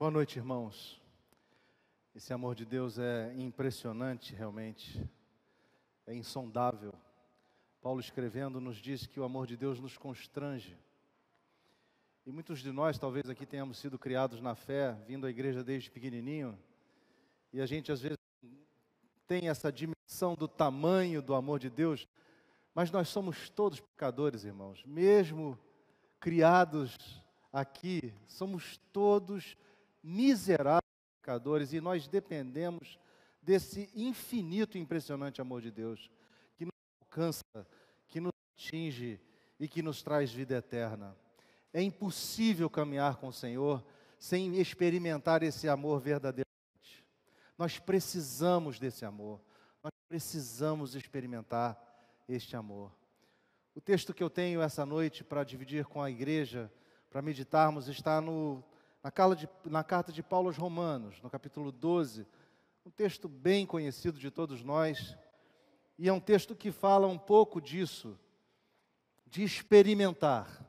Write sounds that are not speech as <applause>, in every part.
Boa noite, irmãos. Esse amor de Deus é impressionante, realmente. É insondável. Paulo escrevendo nos diz que o amor de Deus nos constrange. E muitos de nós, talvez aqui tenhamos sido criados na fé, vindo à igreja desde pequenininho, e a gente às vezes tem essa dimensão do tamanho do amor de Deus, mas nós somos todos pecadores, irmãos, mesmo criados aqui, somos todos miseráveis pecadores e nós dependemos desse infinito e impressionante amor de Deus que nos alcança, que nos atinge e que nos traz vida eterna. É impossível caminhar com o Senhor sem experimentar esse amor verdadeiramente. Nós precisamos desse amor, nós precisamos experimentar este amor. O texto que eu tenho essa noite para dividir com a igreja, para meditarmos, está no, na, carta de Paulo aos Romanos, no capítulo 12, um texto bem conhecido de todos nós, e é um texto que fala um pouco disso, de experimentar.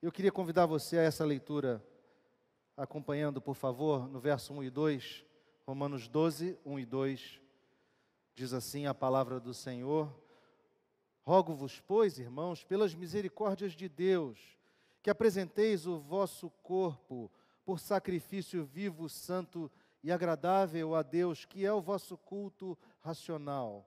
Eu queria convidar você a essa leitura, acompanhando, por favor, no verso 1 e 2, Romanos 12, 1 e 2, diz assim a palavra do Senhor: Rogo-vos, pois, irmãos, pelas misericórdias de Deus, que apresenteis o vosso corpo por sacrifício vivo, santo e agradável a Deus, que é o vosso culto racional.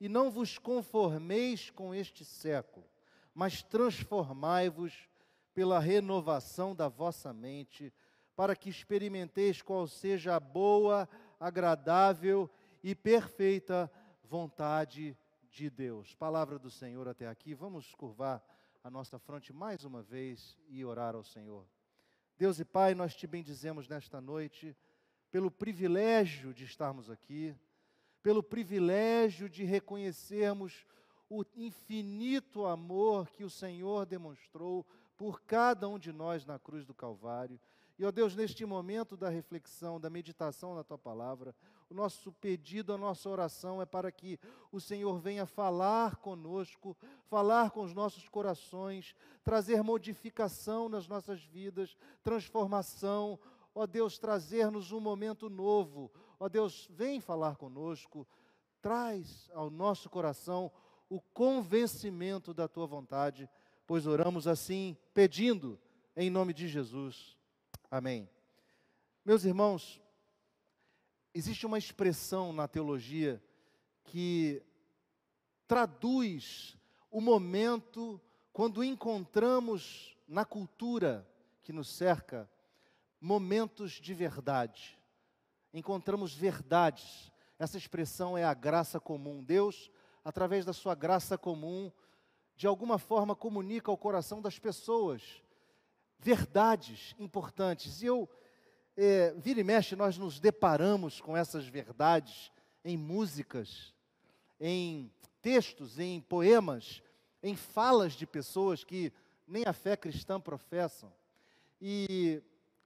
E não vos conformeis com este século, mas transformai-vos pela renovação da vossa mente, para que experimenteis qual seja a boa, agradável e perfeita vontade de Deus. Palavra do Senhor até aqui. Vamos curvar a nossa fronte mais uma vez e orar ao Senhor. Deus e Pai, nós te bendizemos nesta noite pelo privilégio de estarmos aqui, pelo privilégio de reconhecermos o infinito amor que o Senhor demonstrou por cada um de nós na cruz do Calvário. E, ó Deus, neste momento da reflexão, da meditação na tua palavra, o nosso pedido, a nossa oração é para que o Senhor venha falar conosco, falar com os nossos corações, trazer modificação nas nossas vidas, transformação. Ó Deus, trazer-nos um momento novo. Ó Deus, vem falar conosco, traz ao nosso coração o convencimento da tua vontade pois oramos assim, pedindo em nome de Jesus. Amém. Meus irmãos, existe uma expressão na teologia que traduz o momento quando encontramos na cultura que nos cerca momentos de verdade. Encontramos verdades. Essa expressão é a graça comum. Deus, através da sua graça comum, de alguma forma comunica ao coração das pessoas verdades importantes. E eu, é, vira e mexe, nós nos deparamos com essas verdades em músicas, em textos, em poemas, em falas de pessoas que nem a fé cristã professam. E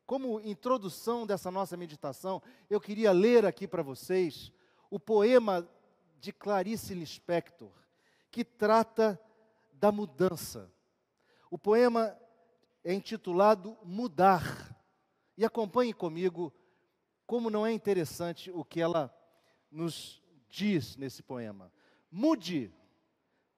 como introdução dessa nossa meditação, eu queria ler aqui para vocês o poema de Clarice Lispector, que trata da mudança. O poema é intitulado Mudar. E acompanhe comigo como não é interessante o que ela nos diz nesse poema. Mude,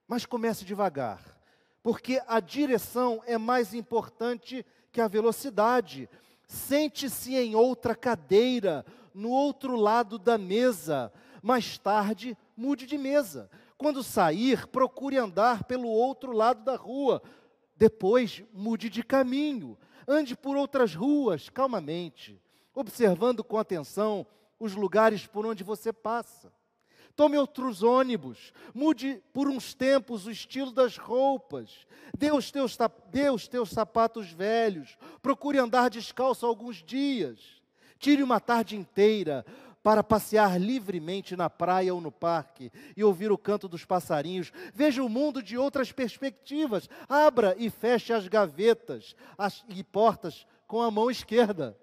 mas comece devagar, porque a direção é mais importante que a velocidade. Sente-se em outra cadeira, no outro lado da mesa. Mais tarde, mude de mesa. Quando sair, procure andar pelo outro lado da rua. Depois, mude de caminho. Ande por outras ruas, calmamente, observando com atenção os lugares por onde você passa. Tome outros ônibus, mude por uns tempos o estilo das roupas, dê os teus, dê os teus sapatos velhos, procure andar descalço alguns dias, tire uma tarde inteira para passear livremente na praia ou no parque e ouvir o canto dos passarinhos. Veja o mundo de outras perspectivas. Abra e feche as gavetas as, e portas com a mão esquerda.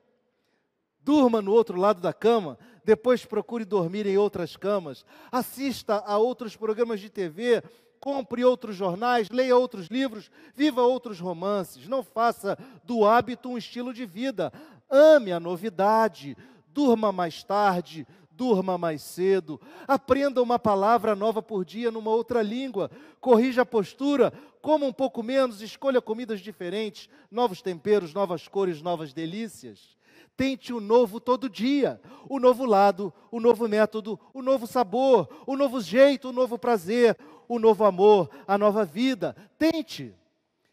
Durma no outro lado da cama, depois procure dormir em outras camas. Assista a outros programas de TV, compre outros jornais, leia outros livros, viva outros romances. Não faça do hábito um estilo de vida. ame a novidade, durma mais tarde, durma mais cedo, aprenda uma palavra nova por dia numa outra língua, corrija a postura, coma um pouco menos, escolha comidas diferentes, novos temperos, novas cores, novas delícias. Tente o novo todo dia, o novo lado, o novo método, o novo sabor, o novo jeito, o novo prazer, o novo amor, a nova vida. Tente.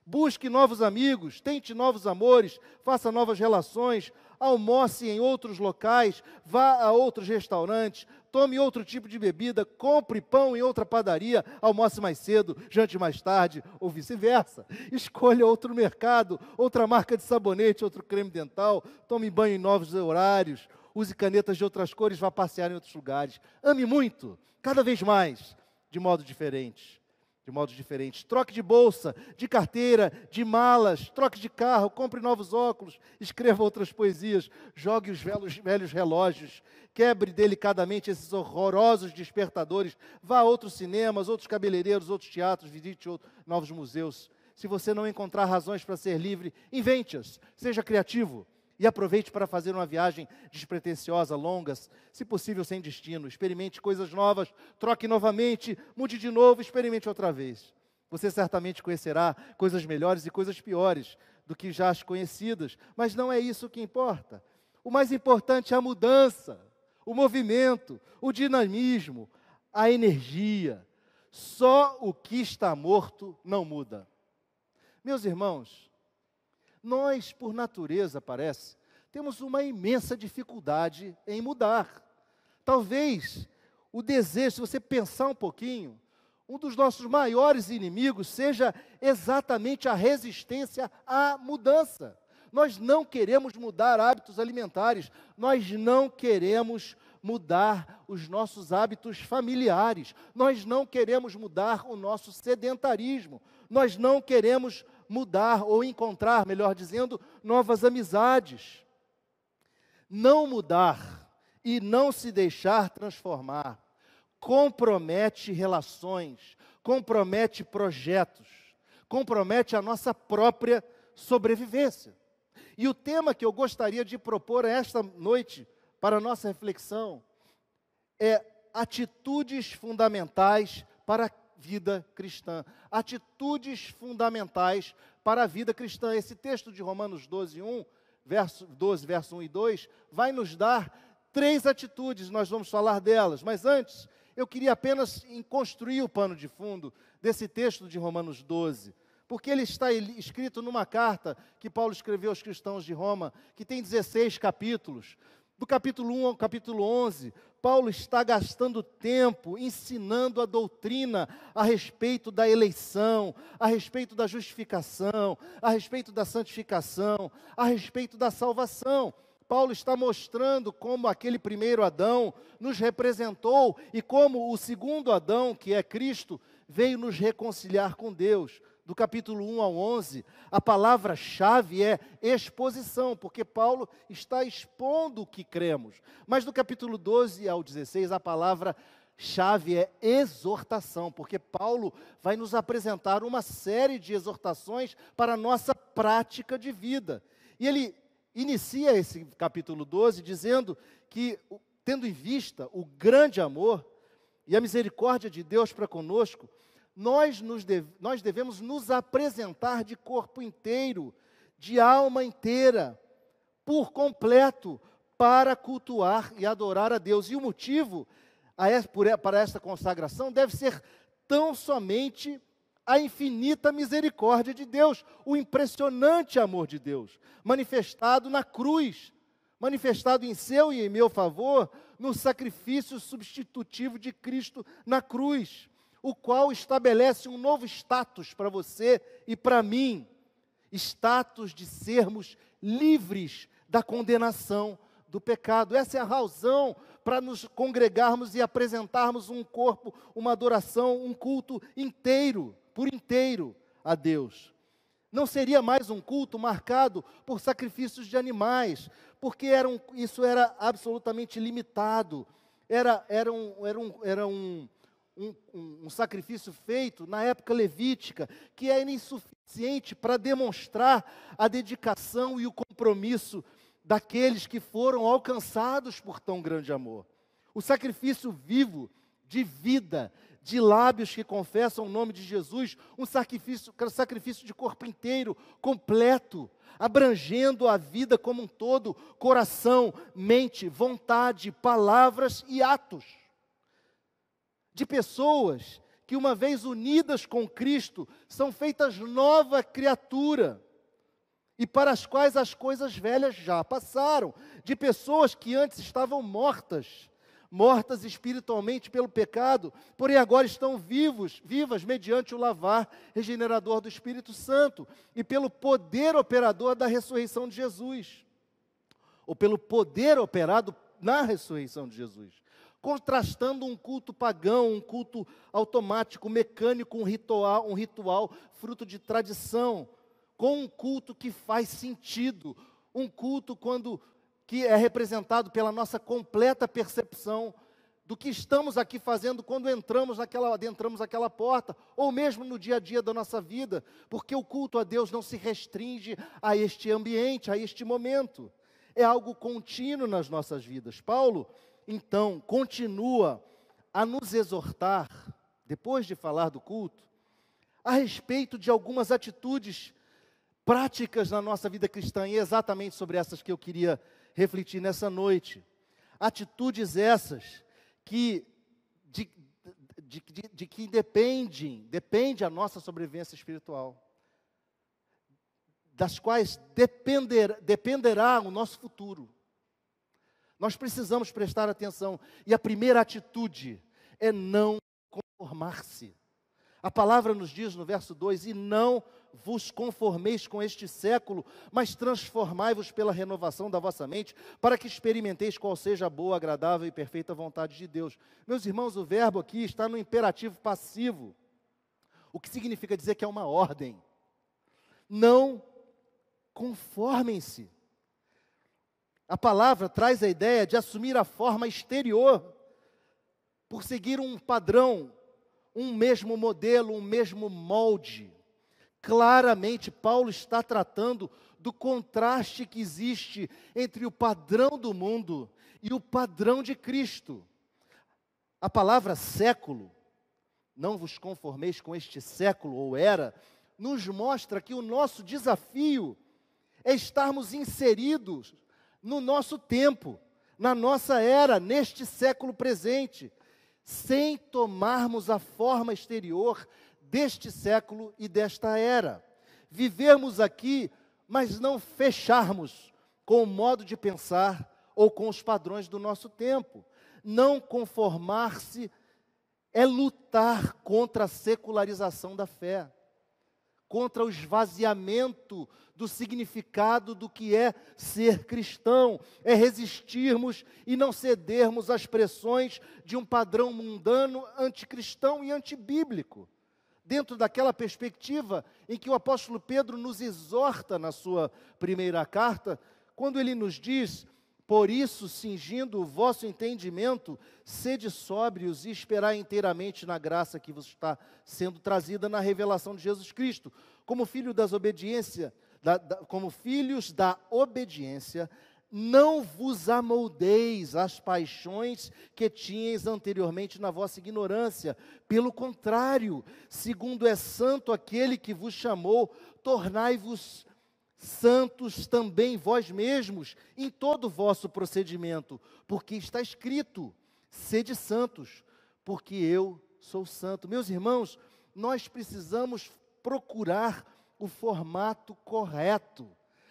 Busque novos amigos, tente novos amores, faça novas relações, almoce em outros locais, vá a outros restaurantes, tome outro tipo de bebida, compre pão em outra padaria, almoce mais cedo, jante mais tarde, ou vice-versa. <laughs> Escolha outro mercado, outra marca de sabonete, outro creme dental, tome banho em novos horários, use canetas de outras cores, vá passear em outros lugares. Ame muito, cada vez mais, de modo diferente de modos diferentes. Troque de bolsa, de carteira, de malas, troque de carro, compre novos óculos, escreva outras poesias, jogue os velhos, velhos relógios, quebre delicadamente esses horrorosos despertadores, vá a outros cinemas, outros cabeleireiros, outros teatros, visite outros, novos museus. Se você não encontrar razões para ser livre, invente-as, seja criativo. E aproveite para fazer uma viagem despretensiosa, longa, se possível sem destino. Experimente coisas novas, troque novamente, mude de novo, experimente outra vez. Você certamente conhecerá coisas melhores e coisas piores do que já as conhecidas, mas não é isso que importa. O mais importante é a mudança, o movimento, o dinamismo, a energia. Só o que está morto não muda. Meus irmãos, nós, por natureza, parece, temos uma imensa dificuldade em mudar. Talvez o desejo, se você pensar um pouquinho, um dos nossos maiores inimigos seja exatamente a resistência à mudança. Nós não queremos mudar hábitos alimentares, nós não queremos mudar os nossos hábitos familiares, nós não queremos mudar o nosso sedentarismo, nós não queremos mudar ou encontrar, melhor dizendo, novas amizades. Não mudar e não se deixar transformar compromete relações, compromete projetos, compromete a nossa própria sobrevivência. E o tema que eu gostaria de propor esta noite para a nossa reflexão é atitudes fundamentais para vida cristã. Atitudes fundamentais para a vida cristã. Esse texto de Romanos 12, 1, verso 12, verso 1 e 2, vai nos dar três atitudes, nós vamos falar delas. Mas antes, eu queria apenas construir o pano de fundo desse texto de Romanos 12 porque ele está escrito numa carta que Paulo escreveu aos cristãos de Roma, que tem 16 capítulos. Do capítulo 1 ao capítulo 11, Paulo está gastando tempo ensinando a doutrina a respeito da eleição, a respeito da justificação, a respeito da santificação, a respeito da salvação. Paulo está mostrando como aquele primeiro Adão nos representou e como o segundo Adão, que é Cristo, veio nos reconciliar com Deus do capítulo 1 ao 11, a palavra-chave é exposição, porque Paulo está expondo o que cremos. Mas do capítulo 12 ao 16, a palavra-chave é exortação, porque Paulo vai nos apresentar uma série de exortações para a nossa prática de vida. E ele inicia esse capítulo 12 dizendo que, tendo em vista o grande amor e a misericórdia de Deus para conosco, nós, nos deve, nós devemos nos apresentar de corpo inteiro, de alma inteira, por completo, para cultuar e adorar a Deus. E o motivo para esta consagração deve ser tão somente a infinita misericórdia de Deus, o impressionante amor de Deus, manifestado na cruz, manifestado em seu e em meu favor, no sacrifício substitutivo de Cristo na cruz o qual estabelece um novo status para você e para mim status de sermos livres da condenação do pecado. Essa é a razão para nos congregarmos e apresentarmos um corpo, uma adoração, um culto inteiro, por inteiro a Deus. Não seria mais um culto marcado por sacrifícios de animais, porque era um, isso era absolutamente limitado. Era, era, um, era, um, era um, um, um, um sacrifício feito na época levítica, que era insuficiente para demonstrar a dedicação e o compromisso daqueles que foram alcançados por tão grande amor. O sacrifício vivo de vida, de lábios que confessam o nome de Jesus, um sacrifício, sacrifício de corpo inteiro, completo, abrangendo a vida como um todo, coração, mente, vontade, palavras e atos. De pessoas que, uma vez unidas com Cristo, são feitas nova criatura e para as quais as coisas velhas já passaram, de pessoas que antes estavam mortas mortas espiritualmente pelo pecado, porém agora estão vivos, vivas mediante o lavar regenerador do Espírito Santo e pelo poder operador da ressurreição de Jesus. Ou pelo poder operado na ressurreição de Jesus. Contrastando um culto pagão, um culto automático, mecânico, um ritual, um ritual fruto de tradição, com um culto que faz sentido, um culto quando que é representado pela nossa completa percepção do que estamos aqui fazendo quando entramos naquela, adentramos aquela porta, ou mesmo no dia a dia da nossa vida, porque o culto a Deus não se restringe a este ambiente, a este momento. É algo contínuo nas nossas vidas. Paulo, então, continua a nos exortar, depois de falar do culto, a respeito de algumas atitudes práticas na nossa vida cristã, e é exatamente sobre essas que eu queria refletir nessa noite. Atitudes essas que de, de, de, de que dependem, depende a nossa sobrevivência espiritual, das quais depender, dependerá o nosso futuro. Nós precisamos prestar atenção. E a primeira atitude é não conformar-se. A palavra nos diz no verso 2: E não vos conformeis com este século, mas transformai-vos pela renovação da vossa mente, para que experimenteis qual seja a boa, agradável e perfeita vontade de Deus. Meus irmãos, o verbo aqui está no imperativo passivo, o que significa dizer que é uma ordem. Não conformem-se. A palavra traz a ideia de assumir a forma exterior, por seguir um padrão, um mesmo modelo, um mesmo molde. Claramente, Paulo está tratando do contraste que existe entre o padrão do mundo e o padrão de Cristo. A palavra século, não vos conformeis com este século ou era, nos mostra que o nosso desafio é estarmos inseridos no nosso tempo, na nossa era, neste século presente, sem tomarmos a forma exterior deste século e desta era. Vivermos aqui, mas não fecharmos com o modo de pensar ou com os padrões do nosso tempo. Não conformar-se é lutar contra a secularização da fé, contra o esvaziamento do significado do que é ser cristão, é resistirmos e não cedermos às pressões de um padrão mundano, anticristão e antibíblico. Dentro daquela perspectiva em que o apóstolo Pedro nos exorta na sua primeira carta, quando ele nos diz: Por isso, cingindo o vosso entendimento, sede sóbrios e esperai inteiramente na graça que vos está sendo trazida na revelação de Jesus Cristo. Como filho das obediência, da, da, como filhos da obediência, não vos amoldeis às paixões que tinhais anteriormente na vossa ignorância. Pelo contrário, segundo é santo aquele que vos chamou, tornai-vos santos também vós mesmos em todo o vosso procedimento, porque está escrito: sede santos, porque eu sou santo. Meus irmãos, nós precisamos procurar o formato correto.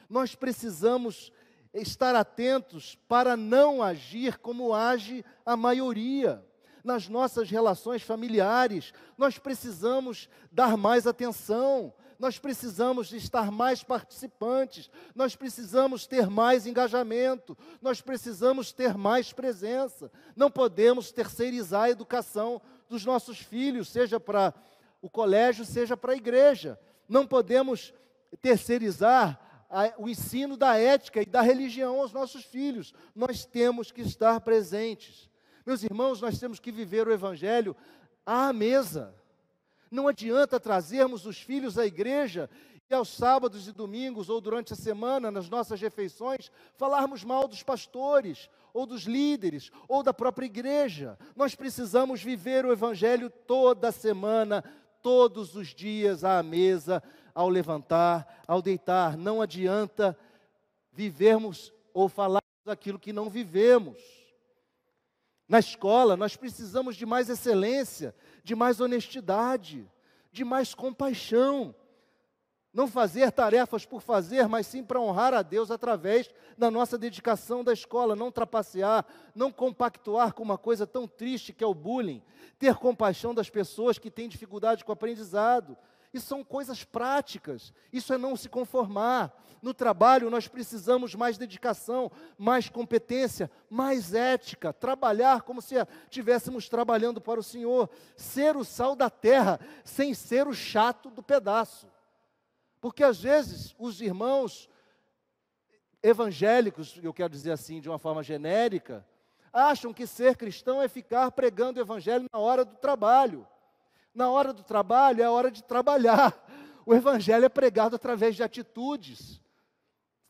Nós precisamos estar atentos para não agir como age a maioria. Nas nossas relações familiares, nós precisamos dar mais atenção, nós precisamos estar mais participantes, nós precisamos ter mais engajamento, nós precisamos ter mais presença. Não podemos terceirizar a educação dos nossos filhos, seja para o colégio, seja para a igreja. Não podemos terceirizar a, o ensino da ética e da religião aos nossos filhos. Nós temos que estar presentes. Meus irmãos, nós temos que viver o Evangelho à mesa. Não adianta trazermos os filhos à igreja e aos sábados e domingos, ou durante a semana, nas nossas refeições, falarmos mal dos pastores, ou dos líderes, ou da própria igreja. Nós precisamos viver o Evangelho toda semana, todos os dias à mesa, ao levantar, ao deitar. Não adianta vivermos ou falarmos aquilo que não vivemos. Na escola, nós precisamos de mais excelência, de mais honestidade, de mais compaixão. Não fazer tarefas por fazer, mas sim para honrar a Deus através da nossa dedicação da escola. Não trapacear, não compactuar com uma coisa tão triste que é o bullying. Ter compaixão das pessoas que têm dificuldade com o aprendizado. Isso são coisas práticas, isso é não se conformar. No trabalho nós precisamos mais dedicação, mais competência, mais ética, trabalhar como se estivéssemos trabalhando para o Senhor, ser o sal da terra, sem ser o chato do pedaço. Porque às vezes os irmãos evangélicos, eu quero dizer assim de uma forma genérica, acham que ser cristão é ficar pregando o evangelho na hora do trabalho. Na hora do trabalho é a hora de trabalhar. O evangelho é pregado através de atitudes.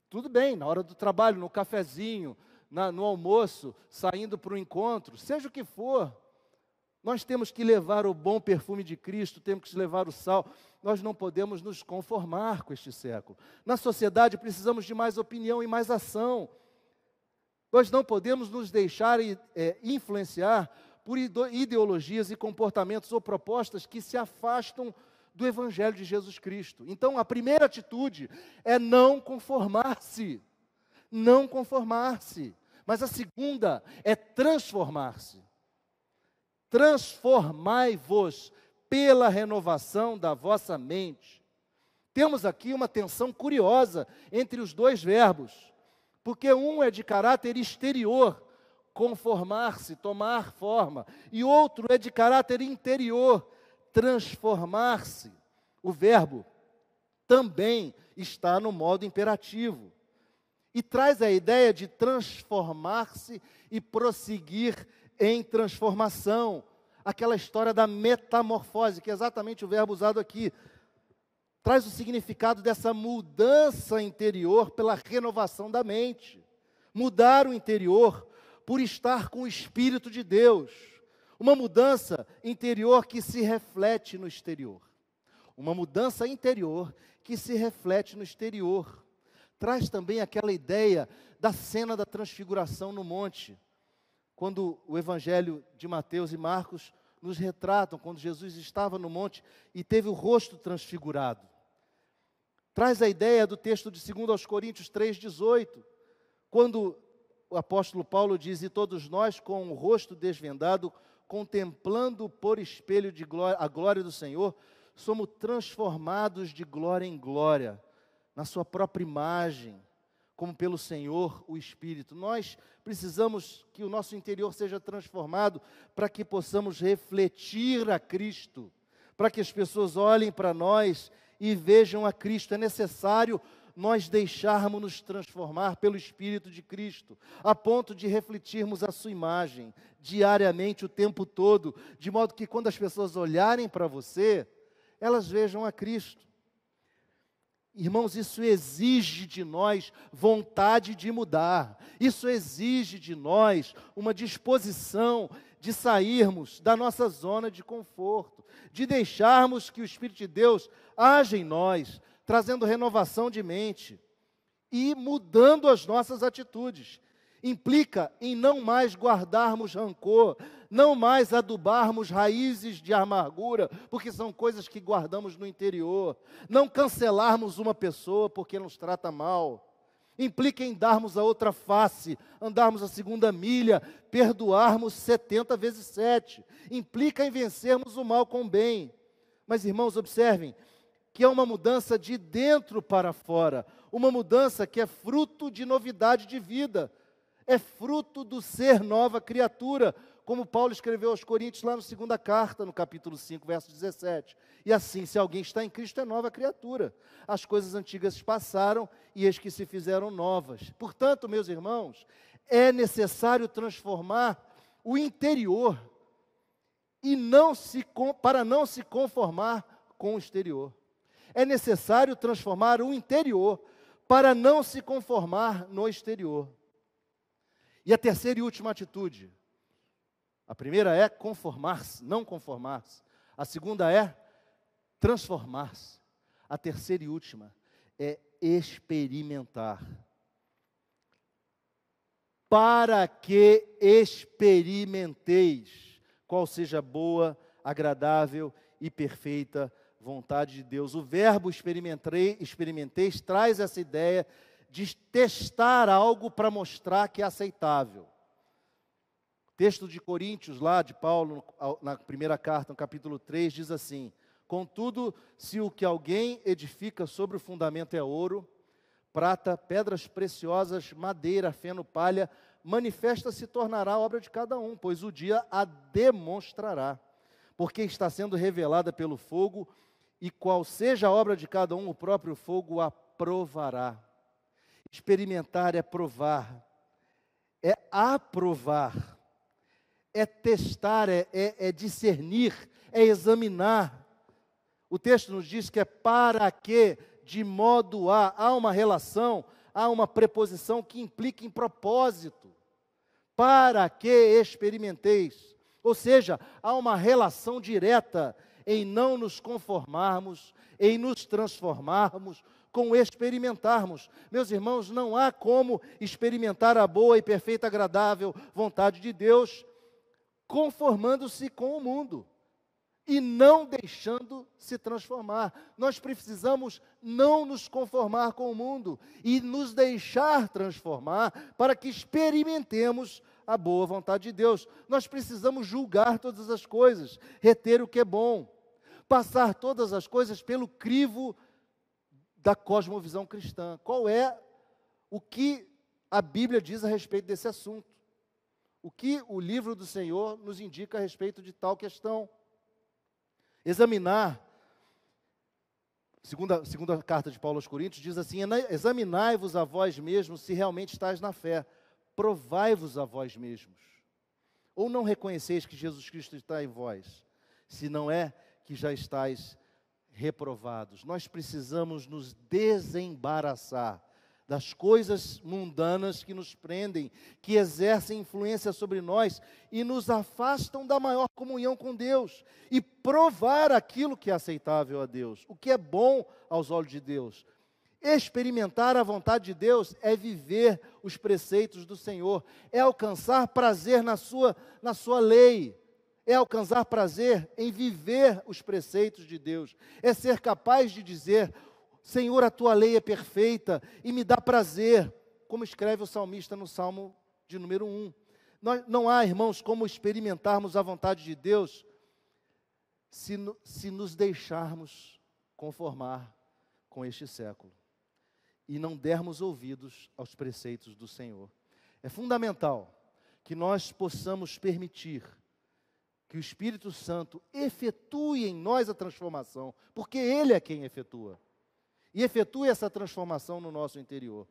Tudo bem, na hora do trabalho, no cafezinho, na, no almoço, saindo para o encontro, seja o que for, nós temos que levar o bom perfume de Cristo, temos que levar o sal. Nós não podemos nos conformar com este século. Na sociedade precisamos de mais opinião e mais ação. Nós não podemos nos deixar é, influenciar por ideologias e comportamentos ou propostas que se afastam do Evangelho de Jesus Cristo. Então, a primeira atitude é não conformar-se. Não conformar-se. Mas a segunda é transformar-se. Transformai-vos pela renovação da vossa mente. Temos aqui uma tensão curiosa entre os dois verbos, porque um é de caráter exterior, conformar-se, tomar forma, e outro é de caráter interior, transformar-se. O verbo também está no modo imperativo e traz a ideia de transformar-se e prosseguir em transformação. Aquela história da metamorfose, que é exatamente o verbo usado aqui, traz o significado dessa mudança interior pela renovação da mente. Mudar o interior por estar com o Espírito de Deus. Uma mudança interior que se reflete no exterior. Uma mudança interior que se reflete no exterior. Traz também aquela ideia da cena da transfiguração no monte. Quando o Evangelho de Mateus e Marcos nos retratam, quando Jesus estava no monte e teve o rosto transfigurado. Traz a ideia do texto de 2 aos Coríntios 3,18, quando o apóstolo Paulo diz: E todos nós, com o rosto desvendado, contemplando por espelho de glória, a glória do Senhor, somos transformados de glória em glória, na Sua própria imagem, como pelo Senhor, o Espírito. Nós precisamos que o nosso interior seja transformado para que possamos refletir a Cristo, para que as pessoas olhem para nós e vejam a Cristo. É necessário nós deixarmos nos transformar pelo Espírito de Cristo, a ponto de refletirmos a Sua imagem diariamente, o tempo todo, de modo que quando as pessoas olharem para você, elas vejam a Cristo. Irmãos, isso exige de nós vontade de mudar, isso exige de nós uma disposição de sairmos da nossa zona de conforto, de deixarmos que o Espírito de Deus haja em nós, trazendo renovação de mente e mudando as nossas atitudes. Implica em não mais guardarmos rancor, não mais adubarmos raízes de amargura, porque são coisas que guardamos no interior, não cancelarmos uma pessoa porque nos trata mal. Implica em darmos a outra face, andarmos a segunda milha, perdoarmos 70 vezes 7. Implica em vencermos o mal com o bem. Mas, irmãos, observem, que é uma mudança de dentro para fora, uma mudança que é fruto de novidade de vida, é fruto do ser nova criatura, como Paulo escreveu aos Coríntios lá na segunda carta, no capítulo 5, verso 17. E assim, se alguém está em Cristo, é nova criatura. As coisas antigas passaram e eis que se fizeram novas. Portanto, meus irmãos, é necessário transformar o interior e não se para não se conformar com o exterior. É necessário transformar o interior para não se conformar no exterior. E a terceira e última atitude. A primeira é conformar-se, não conformar-se. A segunda é transformar-se. A terceira e última é experimentar. Para que experimenteis qual seja boa, agradável e perfeita vontade de Deus. O verbo experimentei, experimenteis traz essa ideia de testar algo para mostrar que é aceitável. Texto de Coríntios, lá de Paulo, na primeira carta, no capítulo 3, diz assim: Contudo, se o que alguém edifica sobre o fundamento é ouro, prata, pedras preciosas, madeira, feno, palha, manifesta se tornará obra de cada um, pois o dia a demonstrará, porque está sendo revelada pelo fogo, e qual seja a obra de cada um, o próprio fogo a provará. Experimentar é provar, é aprovar, é testar, é, é, é discernir, é examinar. O texto nos diz que é para que, de modo a, há uma relação, há uma preposição que implica em propósito. Para que experimenteis. Ou seja, há uma relação direta em não nos conformarmos, em nos transformarmos, com experimentarmos. Meus irmãos, não há como experimentar a boa e perfeita, agradável vontade de Deus conformando-se com o mundo e não deixando se transformar. Nós precisamos não nos conformar com o mundo e nos deixar transformar para que experimentemos a boa vontade de Deus. Nós precisamos julgar todas as coisas, reter o que é bom, passar todas as coisas pelo crivo da cosmovisão cristã. Qual é o que a Bíblia diz a respeito desse assunto? O que o livro do Senhor nos indica a respeito de tal questão? Examinar, segunda, segunda carta de Paulo aos Coríntios, diz assim: examinai-vos a vós mesmos se realmente estáis na fé, provai-vos a vós mesmos. Ou não reconheceis que Jesus Cristo está em vós, se não é que já estáis reprovados. Nós precisamos nos desembaraçar das coisas mundanas que nos prendem, que exercem influência sobre nós e nos afastam da maior comunhão com Deus, e provar aquilo que é aceitável a Deus, o que é bom aos olhos de Deus. Experimentar a vontade de Deus é viver os preceitos do Senhor, é alcançar prazer na sua, na sua lei, é alcançar prazer em viver os preceitos de Deus, é ser capaz de dizer: Senhor, a tua lei é perfeita e me dá prazer, como escreve o salmista no Salmo de número 1. Nós, não há, irmãos, como experimentarmos a vontade de Deus se, se nos deixarmos conformar com este século e não dermos ouvidos aos preceitos do Senhor. É fundamental que nós possamos permitir que o Espírito Santo efetue em nós a transformação, porque Ele é quem efetua e efetue essa transformação no nosso interior.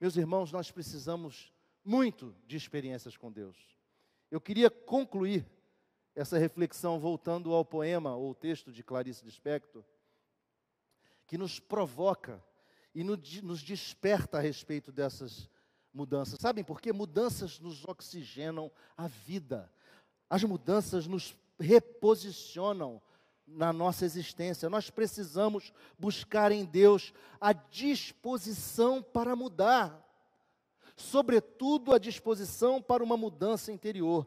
Meus irmãos, nós precisamos muito de experiências com Deus. Eu queria concluir essa reflexão voltando ao poema ou texto de Clarice Lispector, que nos provoca e nos desperta a respeito dessas mudanças. Sabem por quê? Mudanças nos oxigenam a vida. As mudanças nos reposicionam na nossa existência. Nós precisamos buscar em Deus a disposição para mudar, sobretudo a disposição para uma mudança interior.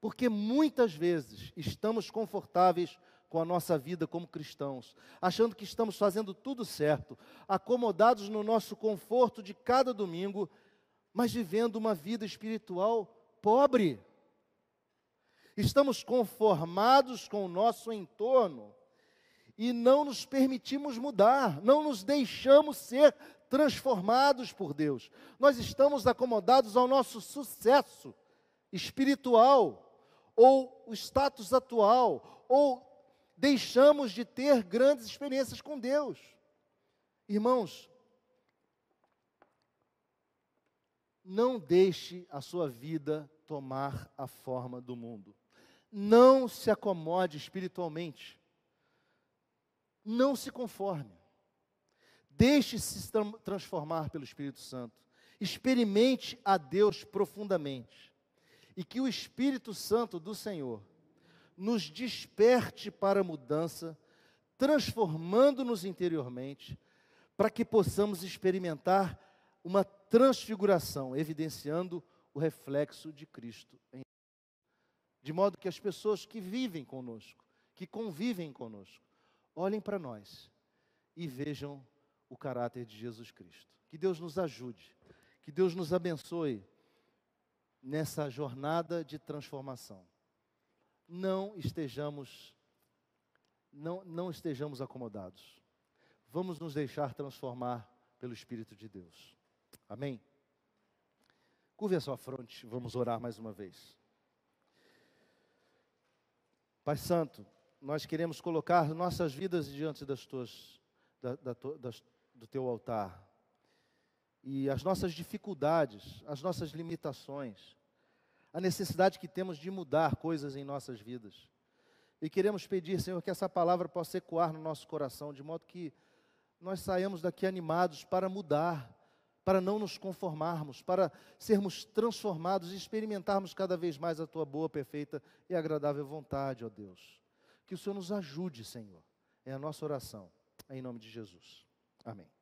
Porque muitas vezes estamos confortáveis com a nossa vida como cristãos, achando que estamos fazendo tudo certo, acomodados no nosso conforto de cada domingo, mas vivendo uma vida espiritual pobre estamos conformados com o nosso entorno e não nos permitimos mudar, não nos deixamos ser transformados por Deus. Nós estamos acomodados ao nosso sucesso espiritual ou o status atual, ou deixamos de ter grandes experiências com Deus. Irmãos, não deixe a sua vida tomar a forma do mundo. Não se acomode espiritualmente. Não se conforme. Deixe-se transformar pelo Espírito Santo. Experimente a Deus profundamente. E que o Espírito Santo do Senhor nos desperte para a mudança, transformando-nos interiormente, para que possamos experimentar uma transfiguração, evidenciando o reflexo de Cristo. De modo que as pessoas que vivem conosco, que convivem conosco, olhem para nós e vejam o caráter de Jesus Cristo. Que Deus nos ajude, que Deus nos abençoe nessa jornada de transformação. Não estejamos não, não estejamos acomodados. Vamos nos deixar transformar pelo Espírito de Deus. Amém? Curve a sua fronte, vamos orar mais uma vez. Pai Santo, nós queremos colocar nossas vidas diante das tuas, da, da, das, do teu altar. E as nossas dificuldades, as nossas limitações, a necessidade que temos de mudar coisas em nossas vidas. E queremos pedir, Senhor, que essa palavra possa ecoar no nosso coração, de modo que nós saímos daqui animados para mudar, para não nos conformarmos, para sermos transformados e experimentarmos cada vez mais a tua boa, perfeita e agradável vontade, ó Deus. Que o Senhor nos ajude, Senhor. É a nossa oração. Em nome de Jesus. Amém.